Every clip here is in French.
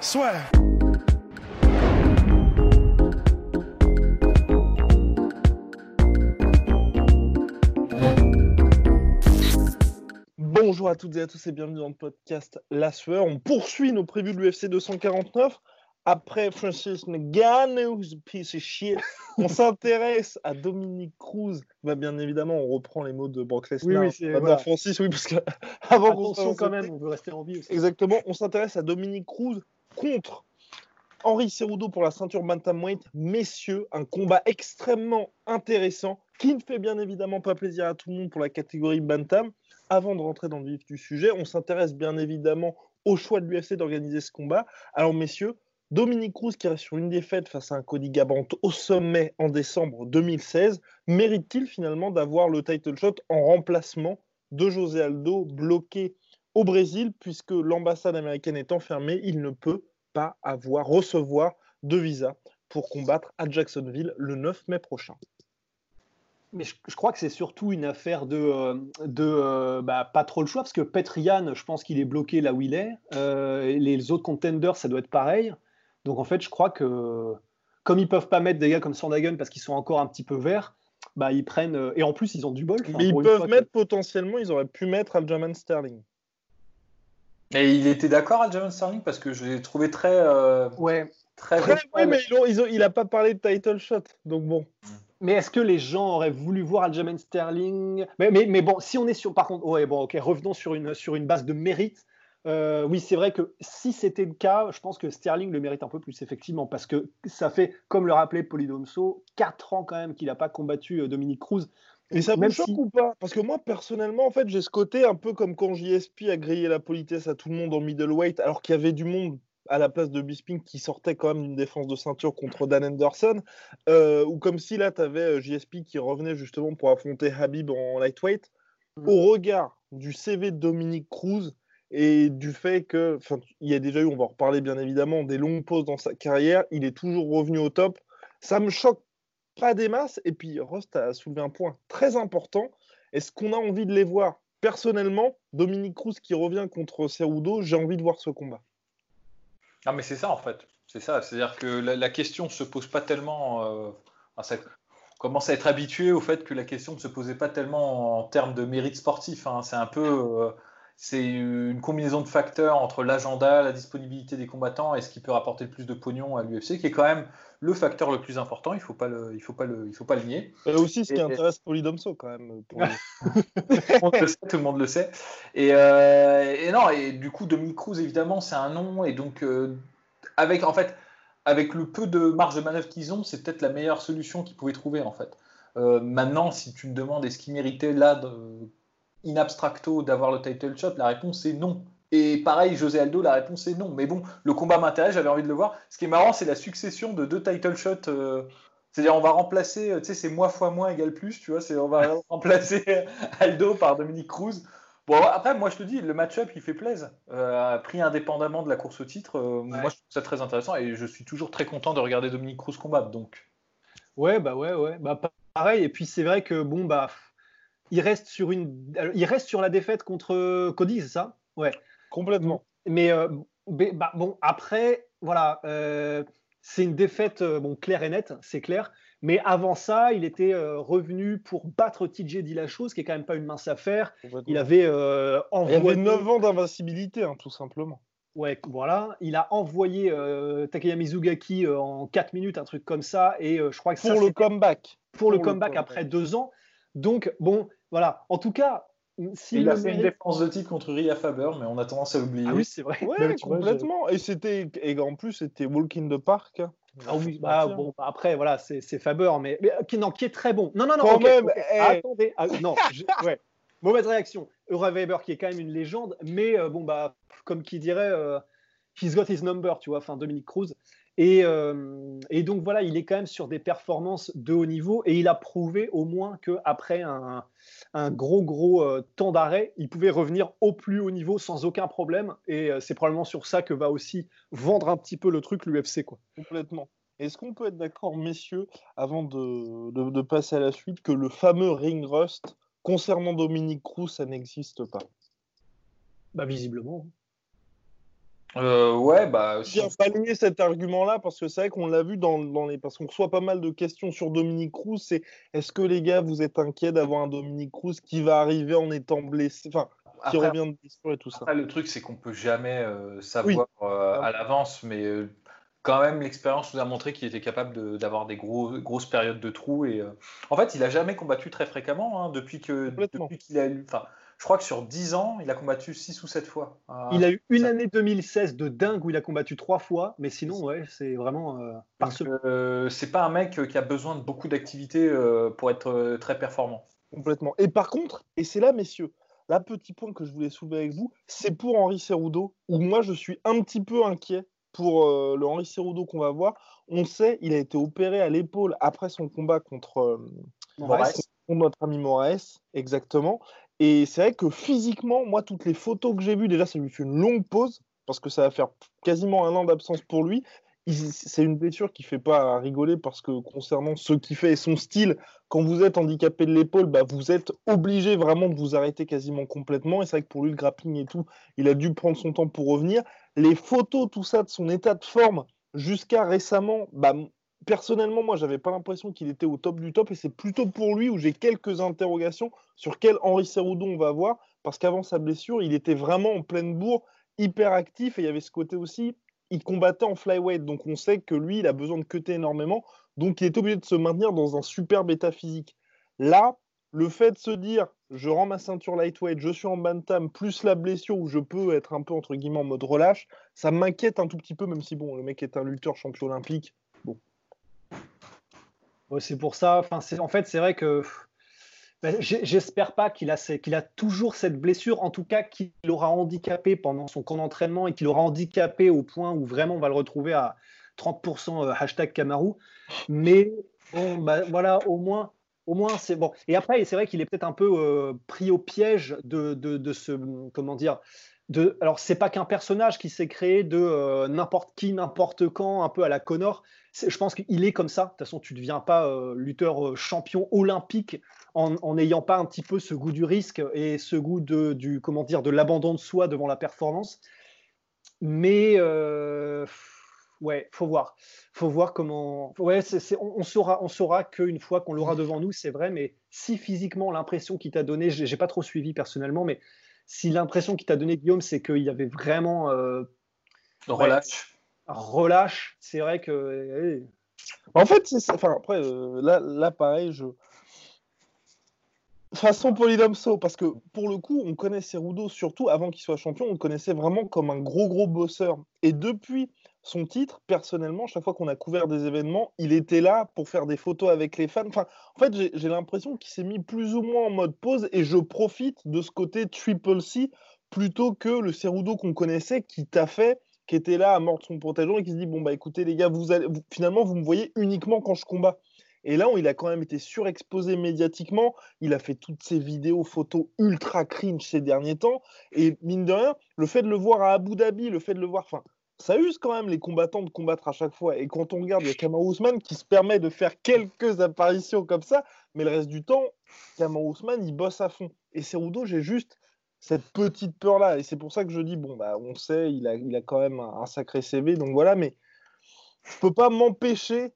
Swear. Bonjour à toutes et à tous et bienvenue dans le podcast La Sueur. On poursuit nos prévues de l'UFC 249. Après Francis Ngannou, piece of shit, on s'intéresse à Dominique Cruz. Bah, bien évidemment, on reprend les mots de Brock Lesnar. Oui, oui, c'est- Pas voilà. Francis, oui, parce que avant qu'on quand même, on veut rester en vie aussi. Exactement, on s'intéresse à Dominique Cruz contre Henri Cerudo pour la ceinture bantamweight. Messieurs, un combat extrêmement intéressant qui ne fait bien évidemment pas plaisir à tout le monde pour la catégorie bantam. Avant de rentrer dans le vif du sujet, on s'intéresse bien évidemment au choix de l'UFC d'organiser ce combat. Alors messieurs, Dominique Cruz qui reste sur une défaite face à un Cody Garbrandt au sommet en décembre 2016, mérite-t-il finalement d'avoir le title shot en remplacement de José Aldo bloqué au Brésil, puisque l'ambassade américaine étant fermée, il ne peut pas avoir, recevoir de visa pour combattre à Jacksonville le 9 mai prochain. Mais je, je crois que c'est surtout une affaire de, euh, de euh, bah, pas trop le choix, parce que Petrian, je pense qu'il est bloqué là où il est. Euh, les autres contenders, ça doit être pareil. Donc en fait, je crois que comme ils peuvent pas mettre des gars comme Sandagun parce qu'ils sont encore un petit peu verts, bah ils prennent. et en plus, ils ont du bol. Mais ils peuvent que- mettre potentiellement, ils auraient pu mettre Aljamain Sterling. Et il était d'accord, Aljamain Sterling, parce que je l'ai trouvé très. euh, Ouais. très oui, mais ils ont- ils ont- il n'a pas parlé de title shot, donc bon. Mais est-ce que les gens auraient voulu voir Aljamain Sterling? Mais, mais, mais bon, si on est sur. Par contre, ouais, bon, ok, revenons sur une, sur une base de mérite. Euh, oui, c'est vrai que si c'était le cas, je pense que Sterling le mérite un peu plus, effectivement, parce que ça fait, comme le rappelait Polydomso, 4 ans quand même qu'il n'a pas combattu euh, Dominique Cruz. Et ça Même choque si- ou pas? Parce que moi, personnellement, en fait, j'ai ce côté un peu comme quand JSP a grillé la politesse à tout le monde en middleweight, alors qu'il y avait du monde à la place de Bisping qui sortait quand même d'une défense de ceinture contre Dan Anderson, euh, ou comme si là, tu avais JSP qui revenait justement pour affronter Habib en lightweight. Mm. Au regard du CV de Dominique Cruz et du fait que, enfin, il y a déjà eu, on va en reparler bien évidemment, des longues pauses dans sa carrière, il est toujours revenu au top. Ça me choque pas des masses. Et puis, Rost a soulevé un point très important. Est-ce qu'on a envie de les voir? Personnellement, Dominique Cruz qui revient contre Cerudo, j'ai envie de voir ce combat. Non, mais c'est ça en fait. C'est ça. C'est-à-dire que la, question se pose pas tellement. euh, enfin, ça commence à être habitué au fait que la question ne se posait pas tellement en termes de mérite sportif. hein. C'est un peu. euh, c'est une combinaison de facteurs entre l'agenda, la disponibilité des combattants et ce qui peut rapporter le plus de pognon à l'UFC, qui est quand même le facteur le plus important. Il faut pas le, il faut pas le, il faut pas le nier. Et aussi, ce qui Et- intéresse Polydomso quand même. pour. Tout le monde le sait, tout le monde le sait. Et, euh, et non, et du coup, Dominique Cruz, évidemment, c'est un nom. Et donc, euh, avec, en fait, avec le peu de marge de manœuvre qu'ils ont, c'est peut-être la meilleure solution qu'ils pouvaient trouver, en fait. Euh, maintenant, si tu me demandes est-ce qu'il méritait là, de- in abstracto, d'avoir le title shot, la réponse est non. Et pareil, José Aldo, la réponse est non. Mais bon, le combat m'intéresse, j'avais envie de le voir. Ce qui est marrant, c'est la succession de deux title shots. euh, c'est-à-dire, on va remplacer, euh, tu sais, c'est moi fois moins égale plus, tu vois, c'est, on va remplacer Aldo par Dominique Cruz. Bon, après, moi, je te dis, le match-up, il fait plaisir. Euh, pris indépendamment de la course au titre, euh, moi, je trouve ça très intéressant et je suis toujours très content de regarder Dominique Cruz combattre. Donc, Ouais, bah ouais, ouais. Bah, pa- pareil. Et puis c'est vrai que bon, bah, il reste sur une, alors, il reste sur la défaite contre Cody, c'est ça? Ouais. Complètement. Mais euh, bah, bon, après, voilà, euh, c'est une défaite euh, bon, claire et nette, c'est clair. Mais avant ça, il était euh, revenu pour battre TJ Dillashaw, ce qui est quand même pas une mince affaire. Il avait euh, Il envoyé. avait 9 ans d'invincibilité, hein, tout simplement. Ouais, voilà. Il a envoyé euh, Takeya Mizugaki euh, en 4 minutes, un truc comme ça. Et euh, je crois que ça, Pour le comeback. pour le pour le comeback comeback. après deux ans. Donc, bon, voilà. En tout cas, si il a fait une défense de titre contre Ria Faber, mais on a tendance à l'oublier. Ah oui, c'est vrai. Ouais, vois, complètement. Et c'était, et en plus, c'était Walk in the Park. Ah oui, bah, bon, bah, après, voilà, c'est c'est Faber, mais, mais euh, qui, non, qui est très bon. Non, non, non, Quand même, eh. attendez. Ah, non, je- ouais. Mauvaise réaction. Eura Weber, qui est quand même une légende, mais euh, bon, bah, comme qui dirait, he's got his number, tu vois, enfin Dominique Cruz. Et, et, donc voilà, il est quand même sur des performances de haut niveau et il a prouvé au moins qu'après un, un gros gros temps d'arrêt, il pouvait revenir au plus haut niveau sans aucun problème. Et c'est probablement sur ça que va aussi vendre un petit peu le truc l'UFC. quoi. Complètement. Est-ce qu'on peut être d'accord, messieurs, avant de, de, passer à la suite, que le fameux ring rust concernant Dominique Cruz, ça n'existe pas? Bah visiblement. Euh, ouais, bah. Si on balayer cet argument-là, parce que c'est vrai qu'on l'a vu dans, dans, les. Parce qu'on reçoit pas mal de questions sur Dominique Cruz. C'est est-ce que les gars, vous êtes inquiets d'avoir un Dominique Cruz qui va arriver en étant blessé Enfin, qui revient de blessure et tout ça? le truc, c'est qu'on peut jamais euh, savoir euh, à l'avance, mais quand même, l'expérience nous a montré qu'il était capable d'avoir des gros, grosses périodes de trous. Et, en fait, il a jamais combattu très fréquemment hein, depuis qu'il depuis a eu. Enfin, je crois que sur 10 ans, il a combattu 6 ou 7 fois. Ah, il a eu une année 2016 de dingue où il a combattu 3 fois, mais sinon, ouais, c'est vraiment euh, parce que euh, c'est pas un mec qui a besoin de beaucoup d'activité euh, pour être euh, très performant. Complètement. Et par contre, et c'est là, messieurs, là, petit point que je voulais soulever avec vous, c'est pour Henri Cerudo, où moi, je suis un petit peu inquiet pour le Henri Cerudo qu'on va voir. On sait, il a été opéré à l'épaule après son combat contre, contre notre ami Moraes, exactement. Et c'est vrai que physiquement, moi, toutes les photos que j'ai vues, déjà, ça lui fait une longue pause, parce que ça va faire quasiment un an d'absence pour lui. C'est une blessure qui fait pas rigoler, parce que concernant ce qu'il fait et son style, quand vous êtes handicapé de l'épaule, bah, vous êtes obligé vraiment de vous arrêter quasiment complètement. Et c'est vrai que pour lui, le grappling et tout, il a dû prendre son temps pour revenir. Les photos, tout ça, de son état de forme, jusqu'à récemment, bah, personnellement, moi, j'avais pas l'impression qu'il était au top du top, et c'est plutôt pour lui où j'ai quelques interrogations sur quel Henri Cerudo on va voir, parce qu'avant sa blessure, il était vraiment en pleine bourre, hyper actif, et il y avait ce côté aussi, il combattait en flyweight, donc on sait que lui, il a besoin de cutter énormément, donc il est obligé de se maintenir dans un superbe état physique. Là, le fait de se dire, je rends ma ceinture lightweight, je suis en bantam, plus la blessure où je peux être un peu entre guillemets en mode relâche, ça m'inquiète un tout petit peu, même si bon, le mec est un lutteur champion olympique, c'est pour ça. Enfin, en fait, c'est vrai que ben, j'espère pas qu'il a, toujours cette blessure, en tout cas qu'il aura handicapé pendant son camp d'entraînement et qu'il aura handicapé au point où vraiment on va le retrouver à 30% euh, hashtag Kamaru. Mais bon, bah, voilà, au moins, au moins c'est bon. Et après, c'est vrai qu'il est peut-être un peu euh, pris au piège de, de, ce, comment dire, de, alors c'est pas qu'un personnage qui s'est créé de euh, n'importe qui, n'importe quand, un peu à la Connor. Je pense qu'il est comme ça. De toute façon, tu ne deviens pas euh, lutteur euh, champion olympique en n'ayant pas un petit peu ce goût du risque et ce goût de, du comment dire de l'abandon de soi devant la performance. Mais ouais, faut voir, faut voir comment. Ouais, on, saura, on saura qu'une fois qu'on l'aura devant nous, c'est vrai. Mais si physiquement l'impression qu'il t'a donné, j'ai pas trop suivi personnellement, mais si l'impression qu'il t'a donné Guillaume, c'est qu'il y avait vraiment euh, relâche, relâche, c'est vrai que. En fait, c'est enfin après euh, là, là pareil, je façon Polydomso, parce que pour le coup, on connaissait Cerudo, surtout avant qu'il soit champion, on le connaissait vraiment comme un gros gros bosseur. Et depuis son titre, personnellement, chaque fois qu'on a couvert des événements, il était là pour faire des photos avec les fans. Enfin, en fait, j'ai l'impression qu'il s'est mis plus ou moins en mode pause et je profite de ce côté Triple C plutôt que le Cerudo qu'on connaissait qui t'a fait, qui était là à mordre son pantalon et qui se dit Bon, bah écoutez, les gars, vous allez, finalement, vous me voyez uniquement quand je combats. Et là, il a quand même été surexposé médiatiquement. Il a fait toutes ces vidéos, photos ultra cringe ces derniers temps. Et mine de rien, le fait de le voir à Abu Dhabi, le fait de le voir. Enfin, ça use quand même les combattants de combattre à chaque fois. Et quand on regarde, il y a Ousmane qui se permet de faire quelques apparitions comme ça, mais le reste du temps, Kamar Ousmane, il bosse à fond. Et Cerudo, j'ai juste cette petite peur-là. Et c'est pour ça que je dis, bon, bah, on sait, il a, il a quand même un, un sacré CV, donc voilà, mais je peux pas m'empêcher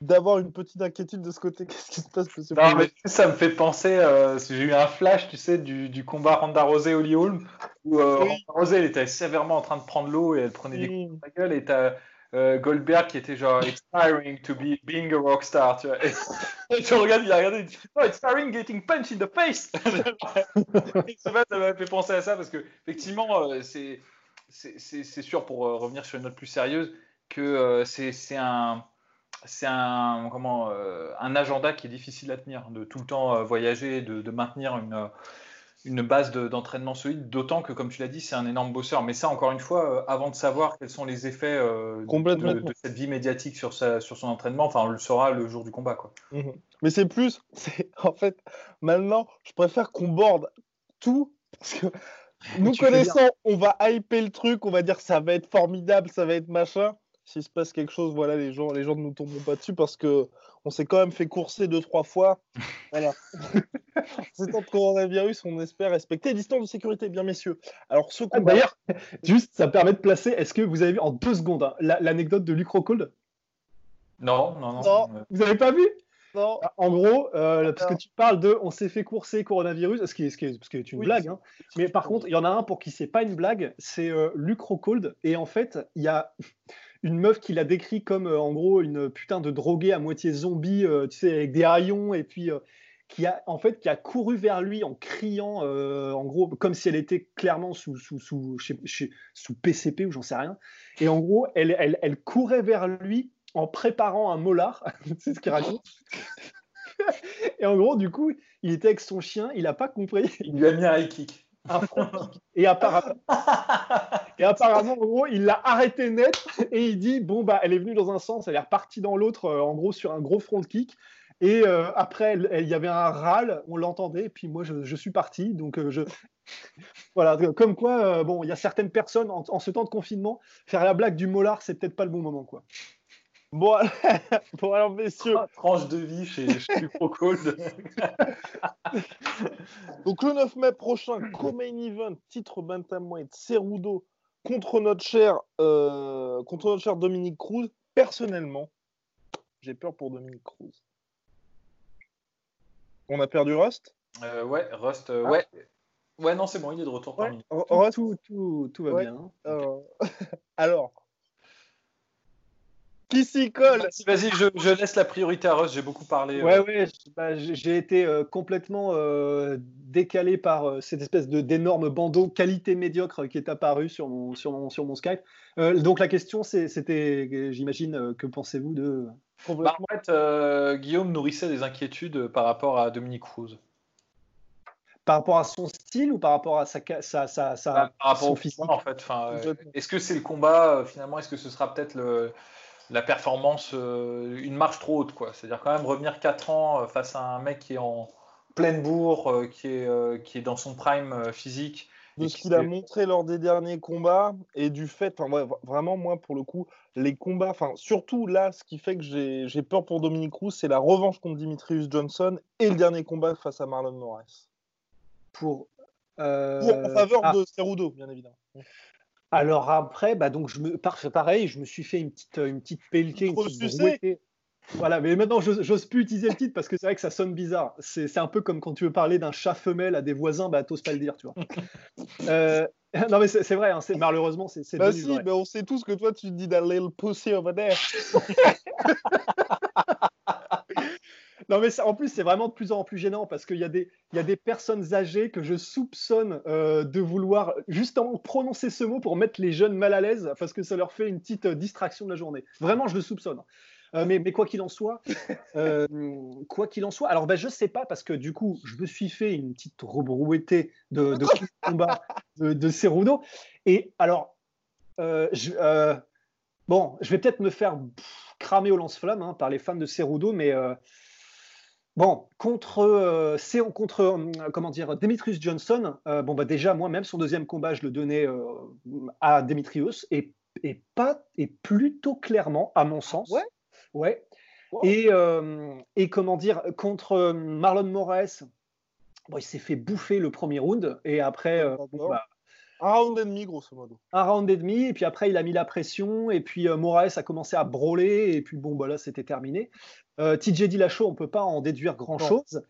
d'avoir une petite inquiétude de ce côté. Qu'est-ce qui se passe Non, mais ça me fait penser, euh, j'ai eu un flash, tu sais, du, du combat Ronda Rosé Holly Holm, où euh, Ronda Rosé elle était sévèrement en train de prendre l'eau et elle prenait des coups dans la gueule, et t'as euh, Goldberg qui était genre inspiring to be being a rockstar, tu vois. Et, tu regardes, il a regardé, il dit Oh, inspiring getting punched in the face Ça m'a fait penser à ça parce que, effectivement, euh, c'est sûr, pour revenir sur une note plus sérieuse, que c'est un c'est un, comment, euh, un agenda qui est difficile à tenir, de tout le temps euh, voyager, de, maintenir une, une base d'entraînement solide, d'autant que, comme tu l'as dit, c'est un énorme bosseur. Mais ça, encore une fois, euh, avant de savoir quels sont les effets euh, de, cette vie médiatique sur, sa, sur son entraînement, enfin, on le saura le jour du combat. Quoi. Mhm. Mais c'est plus, en fait, maintenant, je préfère qu'on borde tout, parce que nous connaissons, on va hyper le truc, on va dire ça va être formidable, ça va être machin s'il se passe quelque chose, voilà, les gens, les gens ne nous tombent pas dessus parce que on s'est quand même fait courser deux, trois fois. Voilà. C'est temps de coronavirus, on espère respecter les distances de sécurité, bien messieurs. Alors, ce ah, D'ailleurs, juste, ça permet de placer. Est-ce que vous avez vu en deux secondes hein, l'anecdote de Lucrocold non, non, non, Vous n'avez pas vu? Non. Ah, en gros, euh, parce que tu parles de on s'est fait courser coronavirus, ce qui est, ce qui est, ce qui est une blague. Hein. Mais par contre, il y en a un pour qui c'est pas une blague, c'est euh, Lucrocold. Et en fait, il y a une meuf qui l'a décrit comme euh, en gros une putain de droguée à moitié zombie, euh, tu sais, avec des haillons et puis euh, qui a en fait qui a couru vers lui en criant, en gros comme si elle était clairement sous sous sous, sous PCP ou j'en sais rien. Et en gros, elle, elle, elle courait vers lui en préparant un molar, c'est ce qu'il raconte. et en gros, du coup, il était avec son chien, il n'a pas compris. Il lui a mis un high kick. Et apparemment, et apparemment, en gros, il l'a arrêté net et il dit bon bah, elle est venue dans un sens, elle est repartie dans l'autre, euh, en gros sur un gros front kick. Et euh, après, il y avait un râle, on l'entendait, et puis moi, je, suis parti. Donc, euh, je. voilà, comme quoi, bon, il y a certaines personnes, en, en, ce temps de confinement, faire la blague du molar, c'est peut-être pas le bon moment, quoi. Bon, alors, messieurs. Tranche de vie chez, chez Cold. Donc, le 9 mai prochain, co-main event, titre Bantamweight, Cerudo contre notre cher, euh, contre notre cher Dominique Cruz. Personnellement, j'ai peur pour Dominique Cruz. On a perdu Rust? Euh, Ouais, Rust, euh, ah. ouais. Ouais, non, c'est bon, il est de retour parmi Tout, tout, tout, va bien. alors, qui s'y colle Vas-y, je, laisse la priorité à Russ, j'ai beaucoup parlé. Ouais, euh. ouais, bah, j'ai été euh, complètement euh, décalé par cette espèce d'énorme bandeau qualité médiocre qui est apparu sur mon, sur mon, sur mon Skype. donc la question, c'était, j'imagine, que pensez-vous de... Bah, en fait, Guillaume nourrissait des inquiétudes par rapport à Dominique Cruz. Par rapport à son style ou par rapport à sa, sa, sa, bah, par rapport au physique? en fait. est-ce que c'est le combat finalement Est-ce que ce sera peut-être le la performance, euh, une marche trop haute. quoi. C'est-à-dire quand même revenir 4 ans euh, face à un mec qui est en pleine bourre, euh, qui, est, qui est dans son prime physique. De ce qu'il a montré lors des derniers combats et du fait, vraiment moi pour le coup, les combats, enfin surtout là, ce qui fait que j'ai peur pour Dominique Cruz, c'est la revanche contre Dimitrius Johnson et le dernier combat face à Marlon Moraes. Pour, en faveur ah. de Cerudo, bien évidemment. Alors après, bah donc je me, pareil, je me suis fait une petite, une petite pelletée, une petite Voilà, mais maintenant j'ose plus utiliser le titre parce que c'est vrai que ça sonne bizarre. C'est un peu comme quand tu veux parler d'un chat femelle à des voisins, bah t'oses pas le dire, tu vois. euh, non mais c'est vrai, hein, malheureusement c'est. Bah si, mais on sait tous que toi tu dis that little pussy over there. Non, mais en plus, c'est vraiment de plus en plus gênant parce qu'il y, a des, y a des personnes âgées que je soupçonne euh, de vouloir justement prononcer ce mot pour mettre les jeunes mal à l'aise parce que ça leur fait une petite euh, distraction de la journée. Vraiment, je le soupçonne. Euh, mais, mais, quoi qu'il en soit, quoi qu'il en soit, alors ben, je sais pas parce que du coup, je me suis fait une petite rebrouettée de, de combat de, de Cerudo. Et alors, je, bon, je vais peut-être me faire cramer au lance-flamme hein, par les fans de Cerudo, mais Bon, contre, euh, contre euh, comment dire, Demetrius Johnson, euh, bon, bah déjà, moi-même, son deuxième combat, je le donnais à Demetrius, et, et, pas, et plutôt clairement, à mon sens. Ouais? Ouais. Et, et, comment dire, contre Marlon Moraes, bon, il s'est fait bouffer le premier round, et après, bah, un round et demi, grosso modo. Un round et demi, et puis après, il a mis la pression, et puis Moraes a commencé à brûler, et puis bon, bah là, c'était terminé. Euh, TJ Dillashaw, on ne peut pas en déduire grand-chose.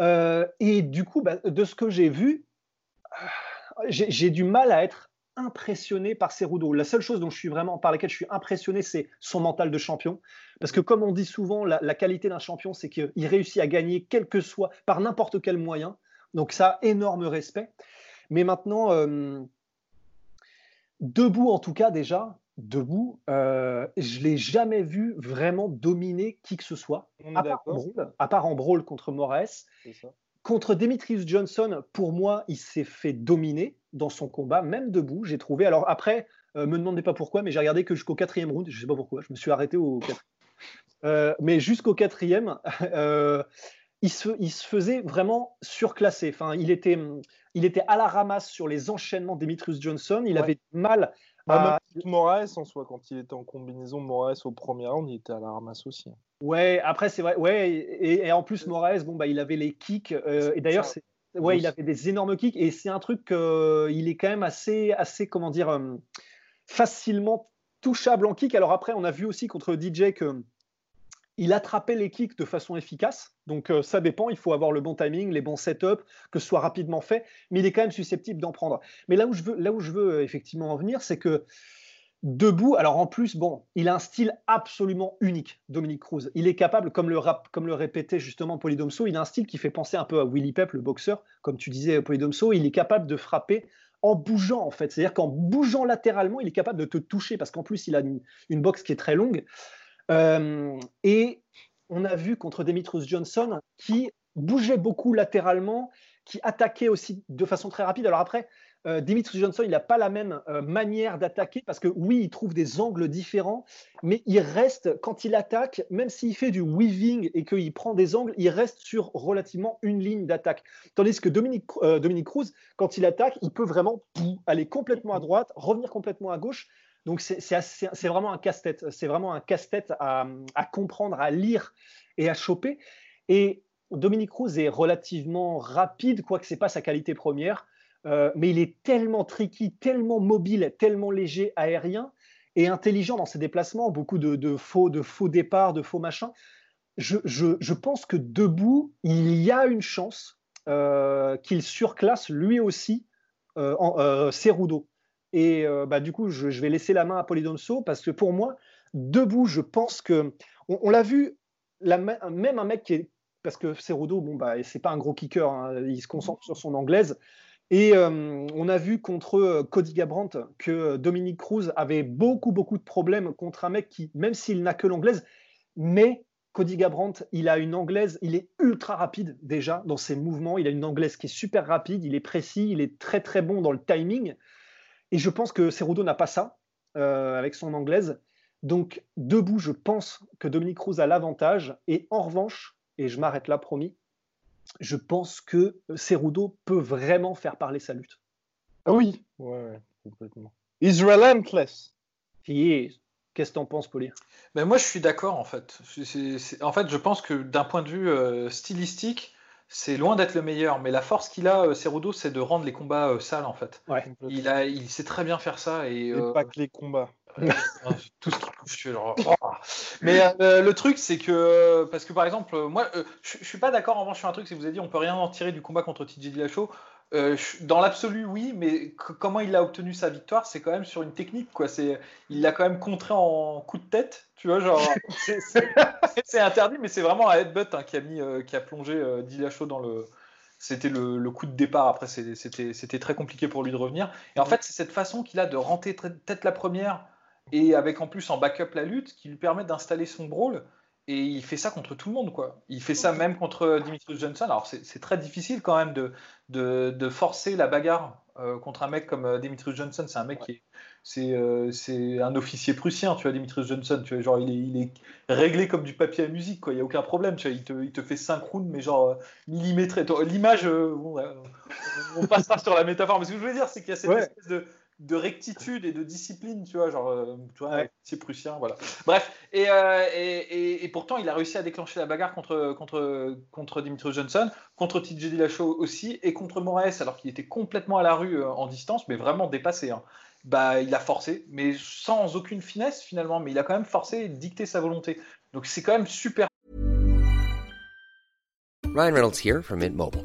Euh, et du coup, bah, de ce que j'ai vu, euh, j'ai du mal à être impressionné par Cerudo. La seule chose dont je suis vraiment, par laquelle je suis impressionné, c'est son mental de champion. Parce que comme on dit souvent, la, qualité d'un champion, c'est qu'il réussit à gagner quel que soit, par n'importe quel moyen. Donc ça, énorme respect. Mais maintenant, debout en tout cas déjà, debout, euh, je l'ai jamais vu vraiment dominer qui que ce soit, à part, brawl, à part, en brawl, contre Moraes. Contre Demetrius Johnson, pour moi, il s'est fait dominer dans son combat, même debout, j'ai trouvé. Alors après, euh, me demandez pas pourquoi, mais j'ai regardé que jusqu'au quatrième round, je sais pas pourquoi, je me suis arrêté au quatrième. Euh, mais jusqu'au quatrième, euh, il, se, il, se, faisait vraiment surclassé. Enfin, il était, il était à la ramasse sur les enchaînements Demetrius Johnson. Il avait mal à... Moraes en soi, quand il était en combinaison Moraes au premier round, il était à la ramasse aussi. Ouais, après c'est vrai. Ouais, et, en plus Moraes, bon bah il avait les kicks. Euh, et d'ailleurs, ouais, il avait des énormes kicks. Et c'est un truc qu'il est quand même assez, assez comment dire, euh, facilement touchable en kick. Alors après, on a vu aussi contre DJ que il attrapait les kicks de façon efficace. Donc euh, ça dépend, il faut avoir le bon timing, les bons setups, que ce soit rapidement fait, mais il est quand même susceptible d'en prendre. Mais là où je veux, là où je veux effectivement en venir, c'est que debout. Alors en plus, bon, il a un style absolument unique, Dominique Cruz. Il est capable, comme le, rap, comme le répétait justement Polydomso, il a un style qui fait penser un peu à Willy Pep, le boxeur, comme tu disais Polydomso. Il est capable de frapper en bougeant en fait. C'est-à-dire qu'en bougeant latéralement, il est capable de te toucher parce qu'en plus, il a une, boxe qui est très longue. Euh, et on a vu contre Demetrius Johnson qui bougeait beaucoup latéralement, qui attaquait aussi de façon très rapide. Alors après, euh, Dimitri Johnson, il n'a pas la même euh, manière d'attaquer parce que oui, il trouve des angles différents, mais il reste, quand il attaque, même s'il fait du weaving et qu'il prend des angles, il reste sur relativement une ligne d'attaque. Tandis que Dominique, euh, Cruz, quand il attaque, il peut vraiment aller complètement à droite, revenir complètement à gauche. Donc c'est vraiment un casse-tête. C'est vraiment un casse-tête à, à comprendre, à lire et à choper. Et Dominique Cruz est relativement rapide, quoique ce n'est pas sa qualité première. Euh, mais il est tellement tricky, tellement mobile, tellement léger aérien et intelligent dans ses déplacements, beaucoup de, faux, de faux départs, de faux machins. Je, pense que debout, il y a une chance euh, qu'il surclasse lui aussi euh, en, Cerudo. Et bah, du coup, je, vais laisser la main à Polydonso parce que pour moi, debout, je pense que on, l'a vu, même un mec qui est parce que Cerudo, bon bah, c'est pas un gros kicker, hein, il se concentre sur son anglaise. Et euh, on a vu contre euh, Cody Gabrandt que Dominique Cruz avait beaucoup, beaucoup de problèmes contre un mec qui, même s'il n'a que l'anglaise, mais Cody Gabrandt, il a une anglaise, il est ultra rapide déjà dans ses mouvements, il a une anglaise qui est super rapide, il est précis, il est très très bon dans le timing. Et je pense que Cerudo n'a pas ça euh, avec son anglaise. Donc, debout, je pense que Dominique Cruz a l'avantage. Et en revanche, et je m'arrête là, promis, je pense que Cerudo peut vraiment faire parler sa lutte. Ah oui, ouais, complètement. He's relentless. He Qu'est-ce que t'en penses, Paulie ben Moi, je suis d'accord, en fait. En fait, je pense que d'un point de vue euh, stylistique, c'est loin d'être le meilleur, mais la force qu'il a, euh, Cerudo, c'est de rendre les combats euh, sales, en fait. Ouais. Il, a, il sait très bien faire ça. Et, et pas que les combats. tout ce qui touche. Oh. Mais euh, le truc, c'est que, parce que par exemple, moi, euh, je, suis pas d'accord en revanche sur un truc, c'est que vous avez dit, on peut rien en tirer du combat contre TJ Dillashaw. Euh, dans l'absolu, oui, mais comment il a obtenu sa victoire, c'est quand même sur une technique, quoi. C'est, il l'a quand même contré en coup de tête, tu vois, genre. c'est interdit, mais c'est vraiment un headbutt hein, qui a mis, qui a plongé Dillashaw dans le. C'était le, le, coup de départ. Après, c'était très compliqué pour lui de revenir. Et en fait, c'est cette façon qu'il a de rentrer tête la première et avec en plus en backup la lutte qui lui permet d'installer son brawl. Et il fait ça contre tout le monde, quoi. Il fait ça même contre Dimitri Johnson. Alors c'est très difficile quand même de, de, forcer la bagarre euh, contre un mec comme euh, Dimitri Johnson. C'est un mec qui est, euh, c'est un officier prussien, tu vois, Dimitri Johnson. Tu vois, genre il est, il est réglé comme du papier à musique, quoi. Il y a aucun problème, tu vois. Il te, il te fait synchrone, mais genre millimétré. L'image, on passera sur la métaphore. Mais ce que je veux dire, c'est qu'il y a cette espèce de de rectitude et de discipline, tu vois, genre, euh, tu vois, c'est prussien, voilà. Bref, euh, et, et, pourtant, il a réussi à déclencher la bagarre contre, contre, contre Dimitri Johnson, contre TJ Dillashaw aussi, et contre Moraes, alors qu'il était complètement à la rue euh, en distance, mais vraiment dépassé. Hein. Bah, il a forcé, mais sans aucune finesse finalement, mais il a quand même forcé et dicté sa volonté. Donc c'est quand même super. Ryan Reynolds here from Mint Mobile.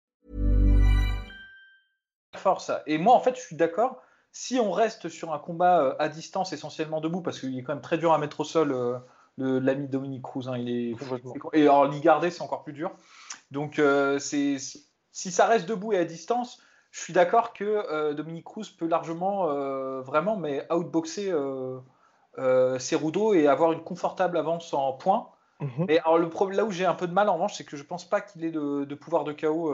fort ça. Et moi, en fait, je suis d'accord. Si on reste sur un combat euh, à distance, essentiellement debout, parce qu'il est quand même très dur à mettre au sol, euh, l'ami Dominique Cruz, hein, il est... et alors l'y garder, c'est encore plus dur. Donc, euh, c'est si ça reste debout et à distance, je suis d'accord que Dominique Cruz peut largement, vraiment, mais outboxer Cerudo et avoir une confortable avance en points. Mhm. Mais alors, le problème, là où j'ai un peu de mal, en revanche, c'est que je pense pas qu'il ait de, pouvoir de KO.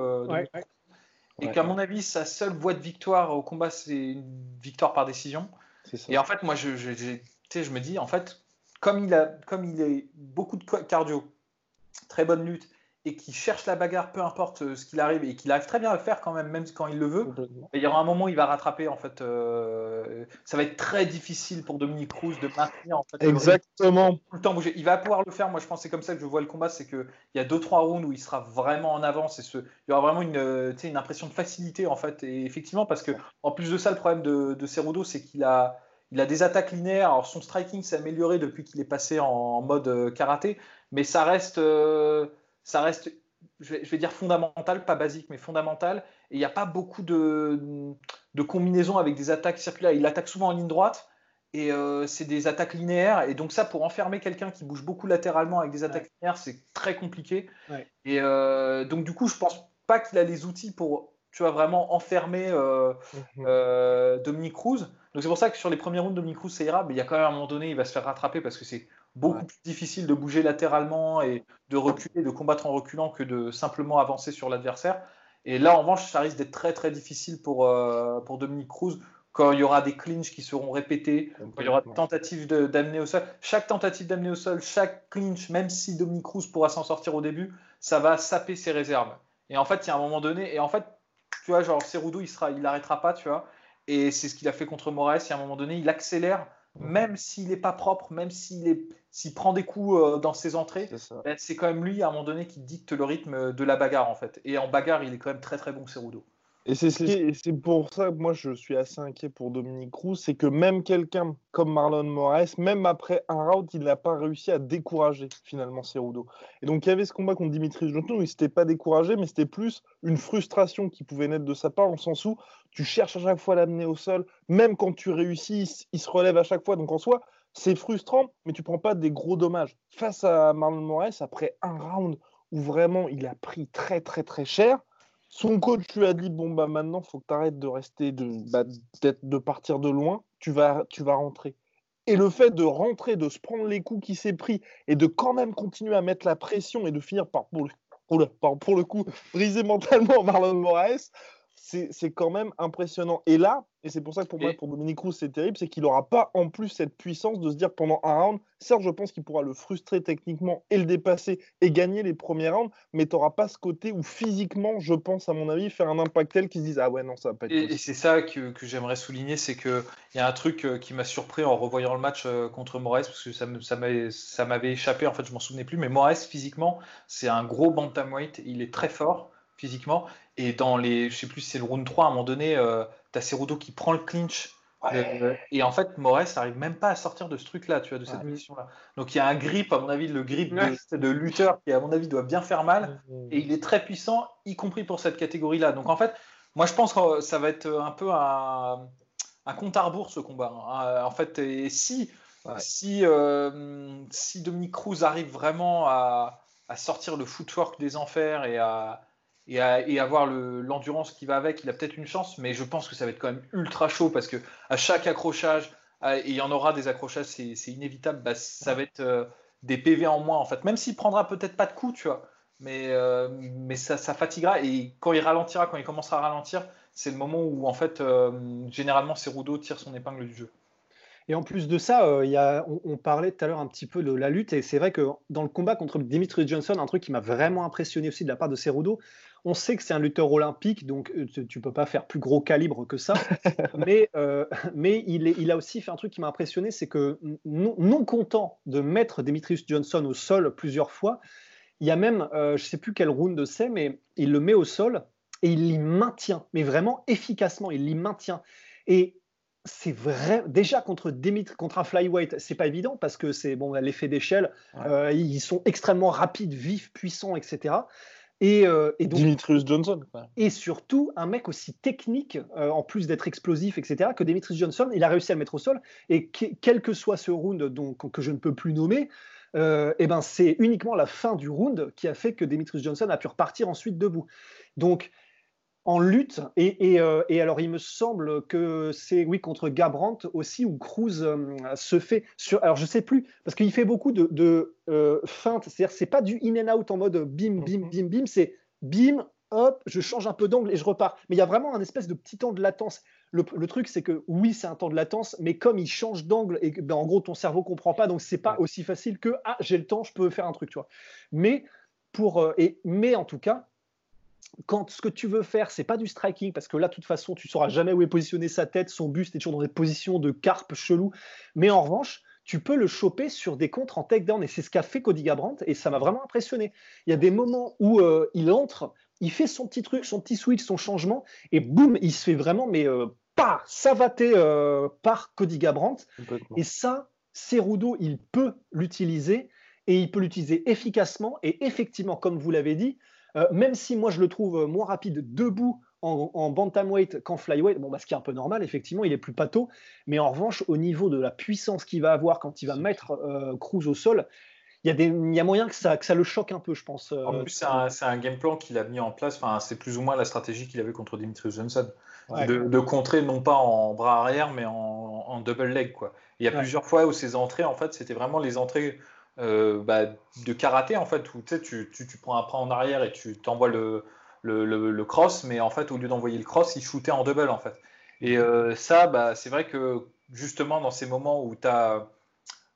Et qu'à mon avis, sa seule voie de victoire au combat, c'est une victoire par décision. Et en fait, moi, je, je, je, me dis, en fait, comme il a, comme il a beaucoup de cardio, très bonne lutte, et qui cherche la bagarre, peu importe euh, ce qu'il arrive, et qu'il arrive très bien à le faire quand même, même quand il le veut, il y aura un moment où il va rattraper. En fait, euh, ça va être très difficile pour Dominique Cruz de maintenir. En fait, Exactement. Tout le temps bouger. Il va pouvoir le faire. Moi, je pense c'est comme ça que je vois le combat, c'est qu'il y a deux trois rounds où il sera vraiment en avance et ce, il y aura vraiment une, une impression de facilité en fait. Et effectivement, parce que en plus de ça, le problème de, de Cerudo, c'est qu'il a il a des attaques linéaires. Alors son striking s'est amélioré depuis qu'il est passé en, mode euh, karaté, mais ça reste ça reste, je vais, dire fondamental, pas basique, mais fondamental. Et il n'y a pas beaucoup de, de, combinaisons avec des attaques circulaires. Il attaque souvent en ligne droite. Et euh, c'est des attaques linéaires. Et donc, ça, pour enfermer quelqu'un qui bouge beaucoup latéralement avec des attaques linéaires, c'est très compliqué. Et euh, donc, du coup, je pense pas qu'il a les outils pour tu vois, vraiment enfermer euh, mhm. Dominique Cruz. Donc, c'est pour ça que sur les premiers rounds, Dominique Cruz, ça ira. Mais il y a quand même un moment donné, il va se faire rattraper parce que c'est beaucoup plus difficile de bouger latéralement et de reculer, de combattre en reculant que de simplement avancer sur l'adversaire. Et là, en revanche, ça risque d'être très très difficile pour, euh, pour Dominique Cruz quand il y aura des clinches qui seront répétés, quand il y aura des tentatives d'amener au sol. Chaque tentative d'amener au sol, chaque clinch, même si Dominique Cruz pourra s'en sortir au début, ça va saper ses réserves. Et en fait, il y a un moment donné, et en fait, tu vois, genre Cerudo, il sera, il n'arrêtera pas, tu vois. Et c'est ce qu'il a fait contre Moraes. Il y a un moment donné, il accélère même s'il n'est pas propre, même s'il s'il prend des coups euh, dans ses entrées, ben, c'est quand même lui à un moment donné qui dicte le rythme de la bagarre en fait. Et en bagarre, il est quand même très très bon Cerudo. Et c'est pour ça que moi je suis assez inquiet pour Dominique Cruz, c'est que même quelqu'un comme Marlon Moraes, même après un round, il n'a pas réussi à décourager finalement Cerudo. Et donc il y avait ce combat contre Dimitri où il s'était pas découragé, mais c'était plus une frustration qui pouvait naître de sa part, en sens où tu cherches à chaque fois à l'amener au sol, même quand tu réussis, il se relève à chaque fois. Donc en soi, c'est frustrant, mais tu prends pas des gros dommages. Face à Marlon Moraes, après un round où vraiment il a pris très très très cher, son coach lui a dit bon bah maintenant faut que tu arrêtes de rester de bah, de partir de loin, tu vas tu vas rentrer. Et le fait de rentrer, de se prendre les coups qui s'est pris et de quand même continuer à mettre la pression et de finir par pour le, pour le coup briser mentalement Marlon Moraes, c'est quand même impressionnant. Et là, et c'est pour ça que pour moi, pour Dominique Cruz, c'est terrible, c'est qu'il n'aura pas en plus cette puissance de se dire pendant un round, certes, je pense qu'il pourra le frustrer techniquement et le dépasser et gagner les premiers rounds, mais tu n'auras pas ce côté où physiquement, je pense, à mon avis, faire un impact tel qu'ils se disent Ah ouais, non, ça va pas être. Et, et c'est ça que, que j'aimerais souligner, c'est qu'il y a un truc euh, qui m'a surpris en revoyant le match euh, contre Moraes, parce que ça m'avait échappé, en fait, je m'en souvenais plus, mais Moraes, physiquement, c'est un gros bantamweight, il est très fort physiquement. Et dans les, je sais plus si c'est le round 3, à un moment donné, euh, tu as Cerudo qui prend le clinch. Euh, et en fait, Moraes n'arrive même pas à sortir de ce truc-là, tu vois, de cette mission-là. Donc il y a un grip, à mon avis, le grip de, lutteur qui, à mon avis, doit bien faire mal. Et il est très puissant, y compris pour cette catégorie-là. Donc en fait, moi je pense que ça va être un peu un, un compte à rebours ce combat. Hein. En fait, et si, si, euh, si Dominique Cruz arrive vraiment à, à sortir le footwork des enfers et à, et, avoir l'endurance qui va avec, il a peut-être une chance, mais je pense que ça va être quand même ultra chaud parce que à chaque accrochage, et il y en aura des accrochages, c'est inévitable, bah, ça va être euh, des PV en moins en fait, même s'il prendra peut-être pas de coups, tu vois, mais, euh, mais ça, ça, fatiguera et quand il ralentira, quand il commencera à ralentir, c'est le moment où en fait, euh, généralement, Cerudo tire son épingle du jeu. Et en plus de ça, euh, on, parlait tout à l'heure un petit peu de la lutte, et c'est vrai que dans le combat contre Dimitri Johnson, un truc qui m'a vraiment impressionné aussi de la part de Cerudo, on sait que c'est un lutteur olympique, donc euh, tu, ne peux pas faire plus gros calibre que ça, mais, euh, mais il, est, il, a aussi fait un truc qui m'a impressionné, c'est que non, content de mettre Dimitri Johnson au sol plusieurs fois, il y a même, je ne sais plus quel round c'est, mais il le met au sol et il l'y maintient, mais vraiment efficacement, il l'y maintient. Et c'est vrai. Déjà contre Dimitri, contre un flyweight, c'est pas évident parce que c'est bon l'effet d'échelle. Euh, ils sont extrêmement rapides, vifs, puissants, etc. Et, euh, et donc, Dimitrius Johnson. et surtout, un mec aussi technique, euh, en plus d'être explosif, etc., que Demetrius Johnson, il a réussi à le mettre au sol. Et que- quel que soit ce round donc, que je ne peux plus nommer, euh, eh ben, c'est uniquement la fin du round qui a fait que Demetrius Johnson a pu repartir ensuite debout. Donc, en lutte, et, et, euh, et alors il me semble que c'est oui contre Gabrandt aussi où Cruz euh, se fait sur. Alors je sais plus parce qu'il fait beaucoup de, de euh, feintes, c'est-à-dire c'est pas du in and out en mode bim bim bim bim, c'est bim hop, je change un peu d'angle et je repars. Mais il y a vraiment un espèce de petit temps de latence. Le, le truc c'est que oui c'est un temps de latence, mais comme il change d'angle et ben, en gros ton cerveau comprend pas, donc c'est pas aussi facile que ah j'ai le temps, je peux faire un truc, tu vois. Mais pour et mais en tout cas quand ce que tu veux faire, c'est pas du striking, parce que là, de toute façon, tu sauras jamais où est positionné sa tête, son buste est toujours dans des positions de carpe chelou. Mais en revanche, tu peux le choper sur des contres en takedown, et c'est ce qu'a fait Cody Garbrandt, et ça m'a vraiment impressionné. Il y a des moments où euh, il entre, il fait son petit truc, son petit switch, son changement, et boum, il se fait vraiment, mais euh, pas savater euh, par Cody. Complètement. Et ça, Cerudo, il peut l'utiliser et il peut l'utiliser efficacement. Et effectivement, comme vous l'avez dit, euh, même si moi je le trouve moins rapide debout en, en bantamweight qu'en flyweight, bon, bah, ce qui est un peu normal, effectivement, il est plus pâteau. Mais en revanche, au niveau de la puissance qu'il va avoir quand il va mettre euh, Cruz au sol, il y, a des- il y a moyen que ça, que ça le choque un peu, je pense. euh, En plus, c'est un, game plan qu'il a mis en place. Enfin, c'est plus ou moins la stratégie qu'il avait contre Dimitrius Johnson. Ouais. De, de contrer non pas en bras arrière, mais en, en double leg. Quoi. Il y a Ouais. plusieurs fois où ses entrées, en fait, c'était vraiment les entrées euh, bah, de karaté, en fait, où tu, tu, tu, prends un pas en arrière et tu t'envoies le, le, le- cross, mais en fait, au lieu d'envoyer le cross, il shootait en double, en fait. Et euh, ça, bah, c'est vrai que justement, dans ces moments où as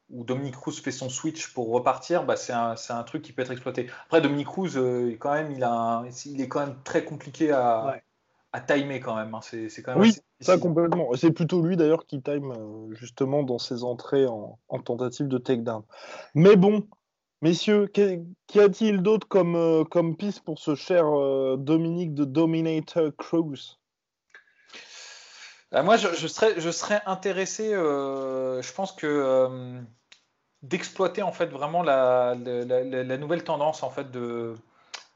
où Dominique Cruz fait son switch pour repartir, bah, c'est un, un truc qui peut être exploité. Après, Dominique Cruz, euh, quand même, il, a il est quand même très compliqué à. À timer quand même. hein. C'est, c'est quand même Oui, Ça complètement. C'est plutôt lui d'ailleurs qui time euh, justement dans ses entrées en, en tentative de takedown. Mais bon, messieurs, qu'y a-t-il d'autre comme, euh, comme piste pour ce cher euh, Dominique de Dominator Cruz? Ah, moi, je, je serais, je serais intéressé, je pense que d'exploiter en fait vraiment la, la, la- la nouvelle tendance en fait de,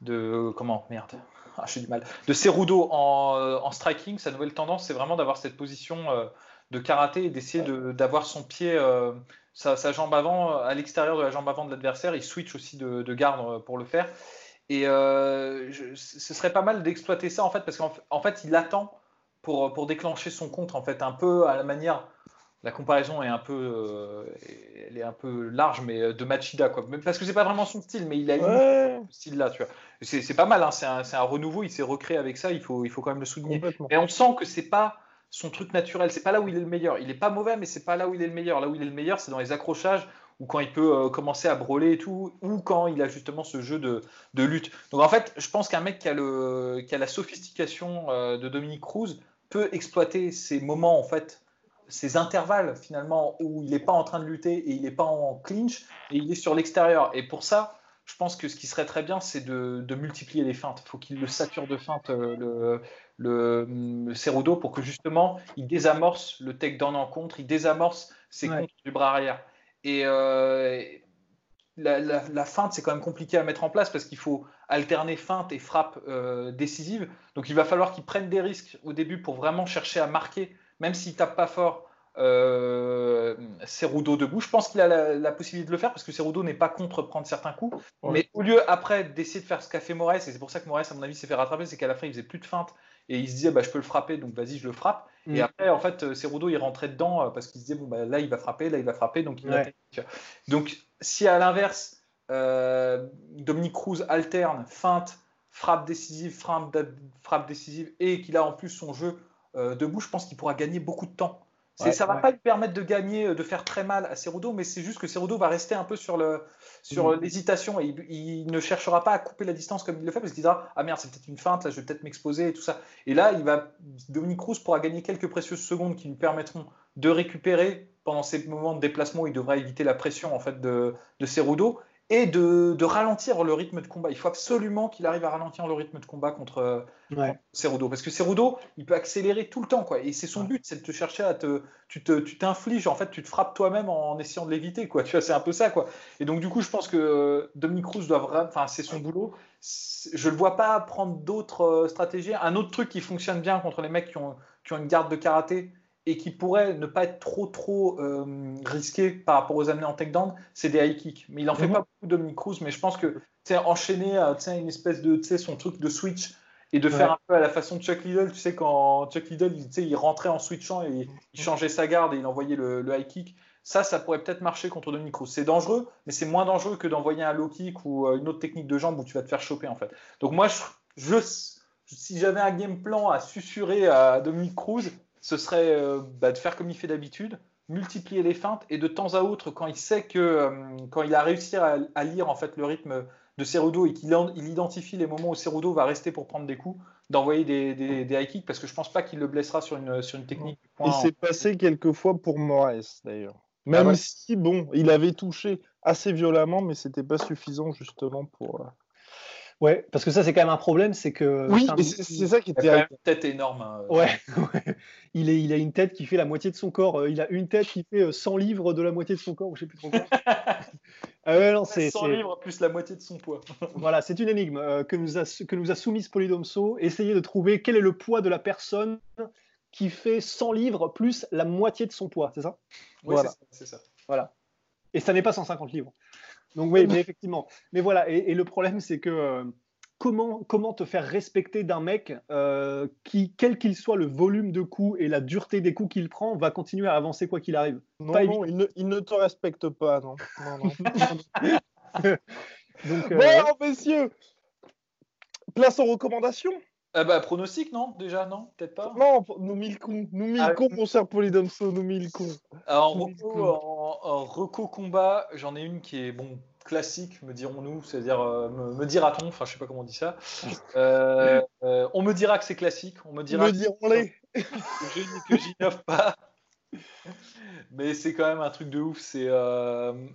de comment merde, ah, j'ai du mal, de Cerudo en, euh, en striking. Sa nouvelle tendance, c'est vraiment d'avoir cette position euh, de karaté et d'essayer de- d'avoir son pied, euh, sa, sa jambe avant à l'extérieur de la jambe avant de l'adversaire. Il switch aussi de, de garde pour le faire. Et euh, je- ce serait pas mal d'exploiter ça en fait parce qu'en en fait il attend pour, pour déclencher son contre, en fait, un peu à la manière. La comparaison est un peu, euh, elle est un peu large, mais de Machida, quoi. Même Parce que c'est pas vraiment son style, mais il a Ouais, ce style-là, tu vois. C'est pas mal, hein, c'est un, renouveau, il s'est recréé avec ça, il faut, il faut quand même le souligner. Et on sent que c'est pas son truc naturel, c'est pas là où il est le meilleur. Il est pas mauvais, mais c'est pas là où il est le meilleur. Là où il est le meilleur, c'est dans les accrochages ou quand il peut euh, commencer à brûler et tout, ou quand il a justement ce jeu de, de lutte. Donc en fait, je pense qu'un mec qui a, le, qui a la sophistication euh, de Dominique Cruz peut exploiter ces moments en fait, ces intervalles finalement où il n'est pas en train de lutter et il n'est pas en clinch et il est sur l'extérieur. Et pour ça, je pense que ce qui serait très bien, c'est de, de multiplier les feintes. Il faut qu'il le sature de feintes, euh, le, le, le Cerudo, pour que justement il désamorce le takedown en contre, il désamorce ses Ouais. contres du bras arrière. Et euh, la, la, la feinte, c'est quand même compliqué à mettre en place parce qu'il faut alterner feinte et frappe euh, décisive. Donc il va falloir qu'il prenne des risques au début pour vraiment chercher à marquer, même s'il tape pas fort. Euh, Cerudo debout, je pense qu'il a la, la possibilité de le faire parce que Cerudo n'est pas contre prendre certains coups. Ouais. Mais au lieu après d'essayer de faire ce qu'a fait Moraes, et c'est pour ça que Moraes, à mon avis, s'est fait rattraper, c'est qu'à la fin il faisait plus de feinte et il se disait bah, je peux le frapper, donc vas-y, je le frappe. Mm. Et après, en fait, Cerudo il rentrait dedans euh, parce qu'il se disait bon, bah, là il va frapper, là il va frapper, donc il Ouais. Donc si à l'inverse, euh, Dominique Cruz alterne feinte, frappe décisive, frappe, frappe décisive et qu'il a en plus son jeu euh, debout, je pense qu'il pourra gagner beaucoup de temps. Ouais, ça va ouais. pas lui permettre de gagner, euh, de faire très mal à Cerudo, mais c'est juste que Cerudo va rester un peu sur sur Mhm. l'hésitation et il, il ne cherchera pas à couper la distance comme il le fait parce qu'il dira ah merde c'est peut-être une feinte là je vais peut-être m'exposer et tout ça et là il va Dominique Cruz pourra gagner quelques précieuses secondes qui lui permettront de récupérer pendant ces moments de déplacement où il devra éviter la pression en fait de, de Cerudo et de, de, ralentir le rythme de combat. Il faut absolument qu'il arrive à ralentir le rythme de combat contre, ouais. Cerudo. Parce que Cerudo, il peut accélérer tout le temps. Quoi. Et c'est son but, c'est de te chercher à te. Tu t'infliges, en fait, tu te frappes toi-même en essayant de l'éviter. Tu vois, c'est un peu ça. Quoi. Et donc, du coup, je pense que Dominique Cruz doit vraiment. Enfin, c'est son boulot. Je ne le vois pas prendre d'autres stratégies. Un autre truc qui fonctionne bien contre les mecs qui ont, qui ont une garde de karaté, et qui pourrait ne pas être trop trop euh, risqué par rapport aux amenés en takedown, c'est des high kicks. Mais il en fait mhm. pas beaucoup Dominic Cruz, mais je pense que enchaîner à une espèce de son truc de switch et de faire un peu à la façon de Chuck Liddell, tu sais quand Chuck Liddell il, il rentrait en switchant et il changeait sa garde et il envoyait le, high kick. Ça, ça pourrait peut-être marcher contre Dominic Cruz. C'est dangereux, mais c'est moins dangereux que d'envoyer un low kick ou euh, une autre technique de jambe où tu vas te faire choper en fait. Donc moi, je, je si j'avais un game plan à susurrer à Dominic Cruz, ce serait euh, bah, de faire comme il fait d'habitude, multiplier les feintes et de temps à autre, quand il sait que euh, quand il a réussi à, lire en fait le rythme de Cerudo et qu'il il identifie les moments où Cerudo va rester pour prendre des coups, d'envoyer des, des, high kicks parce que je pense pas qu'il le blessera sur une, sur une technique. Il s'est passé quelques fois pour Moraes d'ailleurs. Même ah si, bon, il avait touché assez violemment, mais c'était pas suffisant justement pour. Euh, Ouais, parce que ça, c'est quand même un problème, c'est que. Oui, c'est ça qui était. Il a une tête énorme. Hein. Ouais, Il, est, il a une tête qui fait la moitié de son corps. Euh, il a une tête qui fait 100 euh, livres de la moitié de son corps, je sais plus trop quoi. ah ouais, non, c'est, 100 livres plus la moitié de son poids. voilà, c'est une énigme euh, que, nous a, que nous a soumise Polydomso. Essayez de trouver quel est le poids de la personne qui fait 100 livres plus la moitié de son poids, c'est ça? Oui, voilà. c'est ça. Voilà. Et ça n'est pas 150 livres. Donc oui, mais effectivement. Mais voilà, et, le problème, c'est que euh, comment, comment te faire respecter d'un mec euh, qui, quel qu'il soit le volume de coups et la dureté des coups qu'il prend, va continuer à avancer quoi qu'il arrive? Non, non il, ne, il, ne, te respecte pas, non. non, non. Donc, euh, Bon, messieurs, place aux recommandations. Ah bah, pronostic, non Déjà, non Peut-être pas Non, nous mille cons. Nous mille ah, cons, mon cher Polydomso, nous mille cons. Alors, en, reco, combat, j'en ai une qui est, bon, classique, me dirons-nous, c'est-à-dire, euh, me, dira-t-on, enfin, je sais pas comment on dit ça. Euh, euh, on me dira que c'est classique, on me dira... Me diront-les Que j'innove pas. Mais c'est quand même un truc de ouf, c'est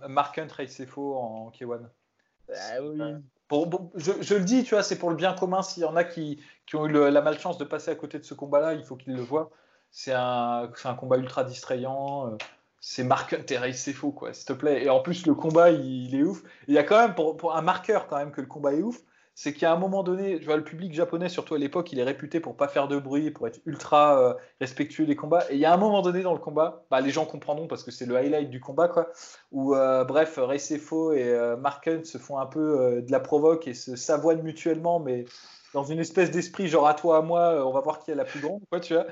Mark Hunt Race en K1. Ah oui je, le dis, tu vois, c'est pour le bien commun. S'il y en a qui, ont eu la malchance de passer à côté de ce combat-là, il faut qu'ils le voient. C'est un, un, combat ultra distrayant. Euh, c'est marqueur, c'est faux, quoi, s'il te plaît. Et en plus, le combat, il, est ouf. Il y a quand même, pour, un marqueur, quand même, que le combat est ouf, c'est qu'à un moment donné, tu vois, le public japonais, surtout à l'époque, il est réputé pour pas faire de bruit, pour être ultra euh, respectueux des combats. Et il y a un moment donné dans le combat, bah, les gens comprendront parce que c'est le highlight du combat, quoi, où, euh, bref, Recefo et euh, Marken se font un peu de la provoque et se savoinent mutuellement, mais dans une espèce d'esprit genre à toi à moi euh, on va voir qui est la plus grande quoi tu vois.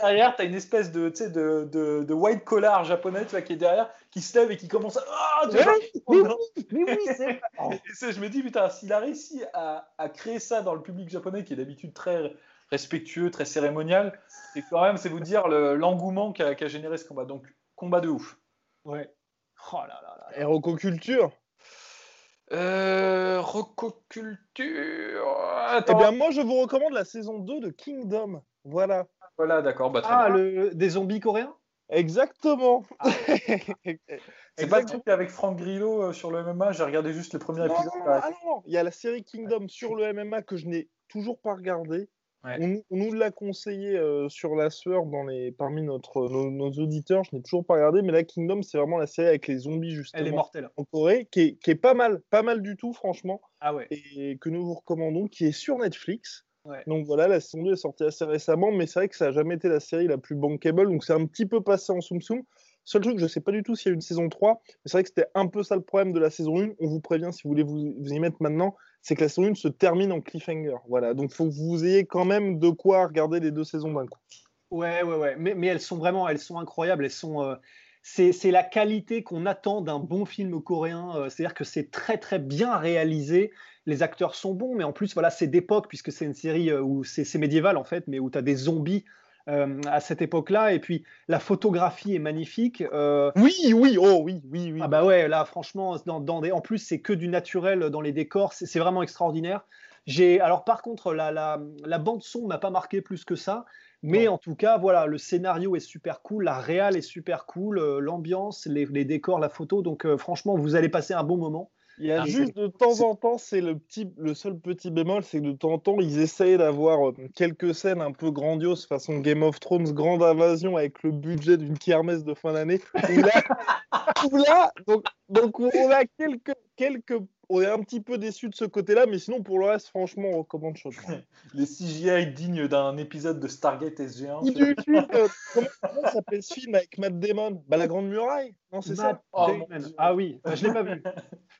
Derrière tu as une espèce de, de, de, de, white collar japonais tu vois, qui est derrière qui se lève et qui commence à ah, mais, oui, mais oui c'est et je me dis putain s'il a réussi à, à, créer ça dans le public japonais qui est d'habitude très respectueux très cérémonial c'est quand même c'est vous dire l'engouement qu'a généré ce combat. Donc combat de ouf. Ouais. Oh là là là, Culture euh, Rococulture. Eh bien, moi, je vous recommande la saison 2 de Kingdom. Voilà. Voilà, d'accord. Bah, ah, le... des zombies coréens? Exactement. Ah. C'est pas le truc avec Franck Grillo euh, sur le MMA, j'ai regardé juste le premier épisode. Ah non, il y a la série Kingdom sur le MMA que je n'ai toujours pas regardé. On, nous l'a conseillé euh, sur la sueur dans les, parmi notre, nos, auditeurs. Je n'ai toujours pas regardé, mais la Kingdom, c'est vraiment la série avec les zombies justement. Elle est mortelle. En Corée, qui est, pas mal, pas mal du tout, franchement. Ah ouais. Et que nous vous recommandons, qui est sur Netflix. Donc voilà, la saison 2 est sortie assez récemment, mais c'est vrai que ça n'a jamais été la série la plus bankable, donc c'est un petit peu passé en soum soum. Seul truc, je ne sais pas du tout s'il y a une saison 3, mais c'est vrai que c'était un peu ça le problème de la saison 1. On vous prévient si vous voulez vous, vous y mettre maintenant c'est que la saison 1 se termine en cliffhanger. Voilà, donc faut que vous ayez quand même de quoi regarder les deux saisons d'un coup. Ouais, ouais, ouais. Mais, mais, elles sont vraiment, elles sont incroyables. Elles sont, euh, c'est la qualité qu'on attend d'un bon film coréen. Euh, c'est-à-dire que c'est très, très bien réalisé. Les acteurs sont bons, mais en plus, voilà, c'est d'époque, puisque c'est une série euh, où c'est médiéval en fait, mais où tu as des zombies euh, à cette époque-là. Et puis la photographie est magnifique. Euh, oui, oui, oh oui, oui, oui. Ah bah ouais, là franchement, dans, des... en plus c'est que du naturel dans les décors, c'est vraiment extraordinaire. J'ai alors par contre la, la, la bande son m'a pas marqué plus que ça. Mais en tout cas, voilà, le scénario est super cool, la réal est super cool, euh, l'ambiance, les, les, décors, la photo. Donc, franchement, vous allez passer un bon moment. Il y a Ah, juste de temps en temps, c'est le petit, le seul petit bémol, c'est que de temps en temps, ils essayent d'avoir euh, quelques scènes un peu grandioses, façon Game of Thrones, grande invasion avec le budget d'une kermesse de fin d'année. Où là, où là, donc, donc on a quelques, quelques, on est un petit peu déçu de ce côté-là, mais sinon pour le reste, franchement, on recommande chaudement. Les CGI dignes d'un épisode de Stargate SG1. Ou du film, euh, comment, s'appelle ce film avec Matt Damon? Bah la Grande Muraille? Non, c'est ça? Oh, Dieu. Ah oui, je l'ai pas vu.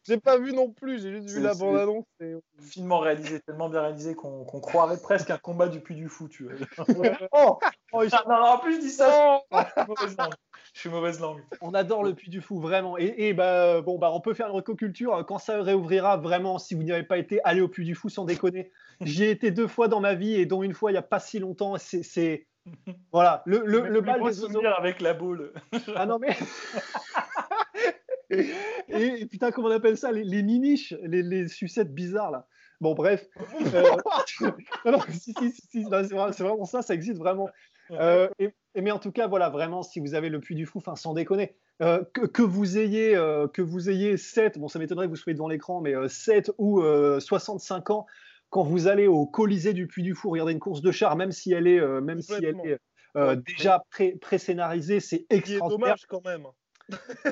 J'ai pas vu non plus, j'ai juste vu la c'est- bande-annonce. et- Finement réalisé, tellement bien réalisé qu'on croirait presque un combat du Puy du Fou, tu vois. Oh, oh, il- non, non, en plus je dis ça, Oh je suis mauvaise langue. Je suis mauvaise langue. on adore le Puy du Fou, vraiment. Et, et bah, bon, bah, on peut faire une recoculture. Quand ça réouvrira, vraiment, si vous n'y avez pas été, allez au Puy du Fou sans déconner. J'y ai été deux fois dans ma vie et dont une fois il n'y a pas si longtemps. C'est. Voilà, le, le, le bal des avec la boule. Ah non, mais. et, et putain, comment on appelle ça Les, les niniches, les, les sucettes bizarres, là. Bon, bref. Euh, non, non, si, si, si, c'est vrai- c'est vraiment ça, ça existe vraiment. Euh, et, et- mais en tout cas, voilà, vraiment, si vous avez le Puy du Fou, enfin, sans déconner, euh, que, que vous ayez, que vous ayez 7, bon, ça m'étonnerait que vous soyez devant l'écran, mais euh, 7 ou euh, 65 ans, quand vous allez au Colisée du Puy du Fou, regarder une course de char, même si elle est, même si elle est déjà pré- pré-scénarisée, c'est extraordinaire. dommage quand même.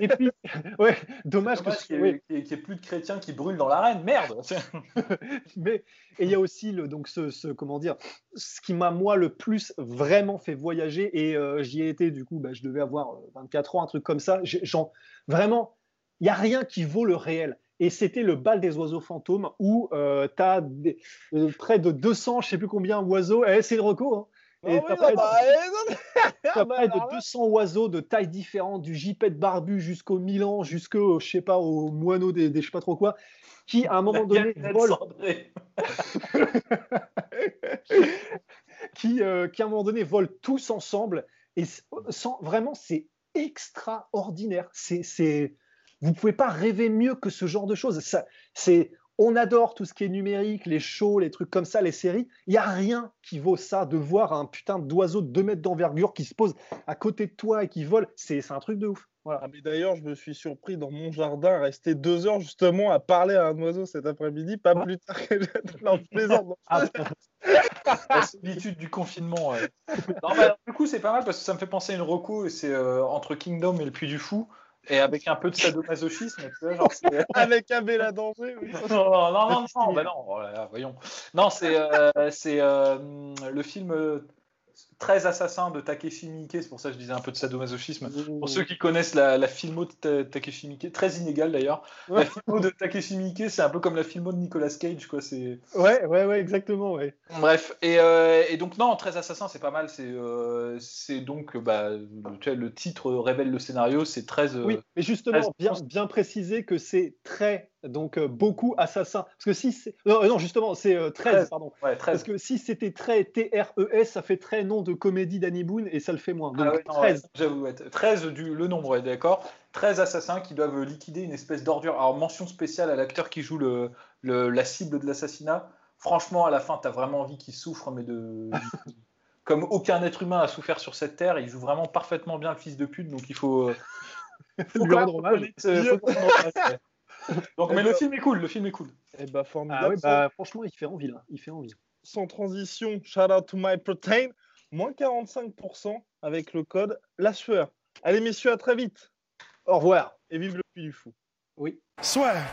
Et puis, ouais, dommage, Dommage que qu'il n'y ait, ait plus de chrétiens qui brûlent dans l'arène, merde mais et il y a aussi le donc ce, ce- comment dire, ce qui m'a moi le plus vraiment fait voyager et euh, j'y ai été du coup, bah, je devais avoir euh, 24 ans, un truc comme ça. Genre vraiment, il y a rien qui vaut le réel. Et c'était le bal des oiseaux fantômes où tu as près de 200, je sais plus combien oiseaux. Eh, c'est le reco. Hein. Et Ah t'as oui, près ah de- bah, non, mais- T'as bah, près de alors là- 200 oiseaux de tailles différentes, du gypaète barbu jusqu'au Milan, jusqu'au, je sais pas, au moineau des, des je sais pas trop quoi, qui à un moment donné volent, qui, euh, qui à un moment donné volent tous ensemble. Et c- sans, vraiment, c'est extraordinaire. C'est, c'est, vous pouvez pas rêver mieux que ce genre de choses. Ça, c'est, on adore tout ce qui est numérique, les shows, les trucs comme ça, les séries. Il n'y a rien qui vaut ça de voir un putain d'oiseau de 2 mètres d'envergure qui se pose à côté de toi et qui vole. C'est, un truc de ouf. Voilà. Ah, mais d'ailleurs, je me suis surpris dans mon jardin à rester deux heures justement à parler à un oiseau cet après-midi, pas plus tard que non, je plaisante. Ah, La solitude du confinement. ouais. Non, mais alors, du coup, c'est pas mal parce que ça me fait penser à une reco et c'est euh, entre Kingdom et le Puy du Fou. Et avec un peu de sadomasochisme, tu vois, genre Avec un Bella danger. oui. non, non, non, non, non, bah non, oh voyons. Non, c'est euh, c'est euh, le film 13 assassins de Takeshi Miike, c'est pour ça que je disais un peu de sadomasochisme. Pour ceux qui connaissent la, la filmo de Ta- Takeshi Miike, très inégale d'ailleurs. La filmo de Takeshi Miike, c'est un peu comme la filmo de Nicolas Cage, quoi. C'est ouais, ouais, ouais, exactement. Ouais. Bref, et, euh, et donc non, 13 assassins, c'est pas mal. C'est euh, c'est donc, bah, le, tu vois, le titre révèle le scénario, c'est 13. euh, Oui, mais justement, bien, bien préciser que c'est très, donc euh, beaucoup assassins. Parce que si c'est. Non, non, justement, c'est euh, 13, 13. pardon. Ouais, 13. Parce que si c'était très T-R-E-S, ça fait très nom de comédie d'Annie Boone et ça le fait moins. Donc Ah ouais, non, 13. ouais, J'avoue, ouais, 13 du, le nombre, ouais, d'accord. 13 assassins qui doivent liquider une espèce d'ordure. Alors, mention spéciale à l'acteur qui joue le, le- la cible de l'assassinat. Franchement, à la fin, tu as vraiment envie qu'il souffre, mais de. Comme aucun être humain a souffert sur cette terre, il joue vraiment parfaitement bien le fils de pute, donc il faut. euh, faut Lui rendre hommage. euh. Donc, mais le film est cool, le film est cool. Eh bah, formidable. Ah ouais, bah, franchement, il fait envie là. Il fait envie. Sans transition, shout out to my protein, moins 45% avec le code la sueur. Allez messieurs, à très vite Au revoir. et vive le puits du fou. Oui. Swear.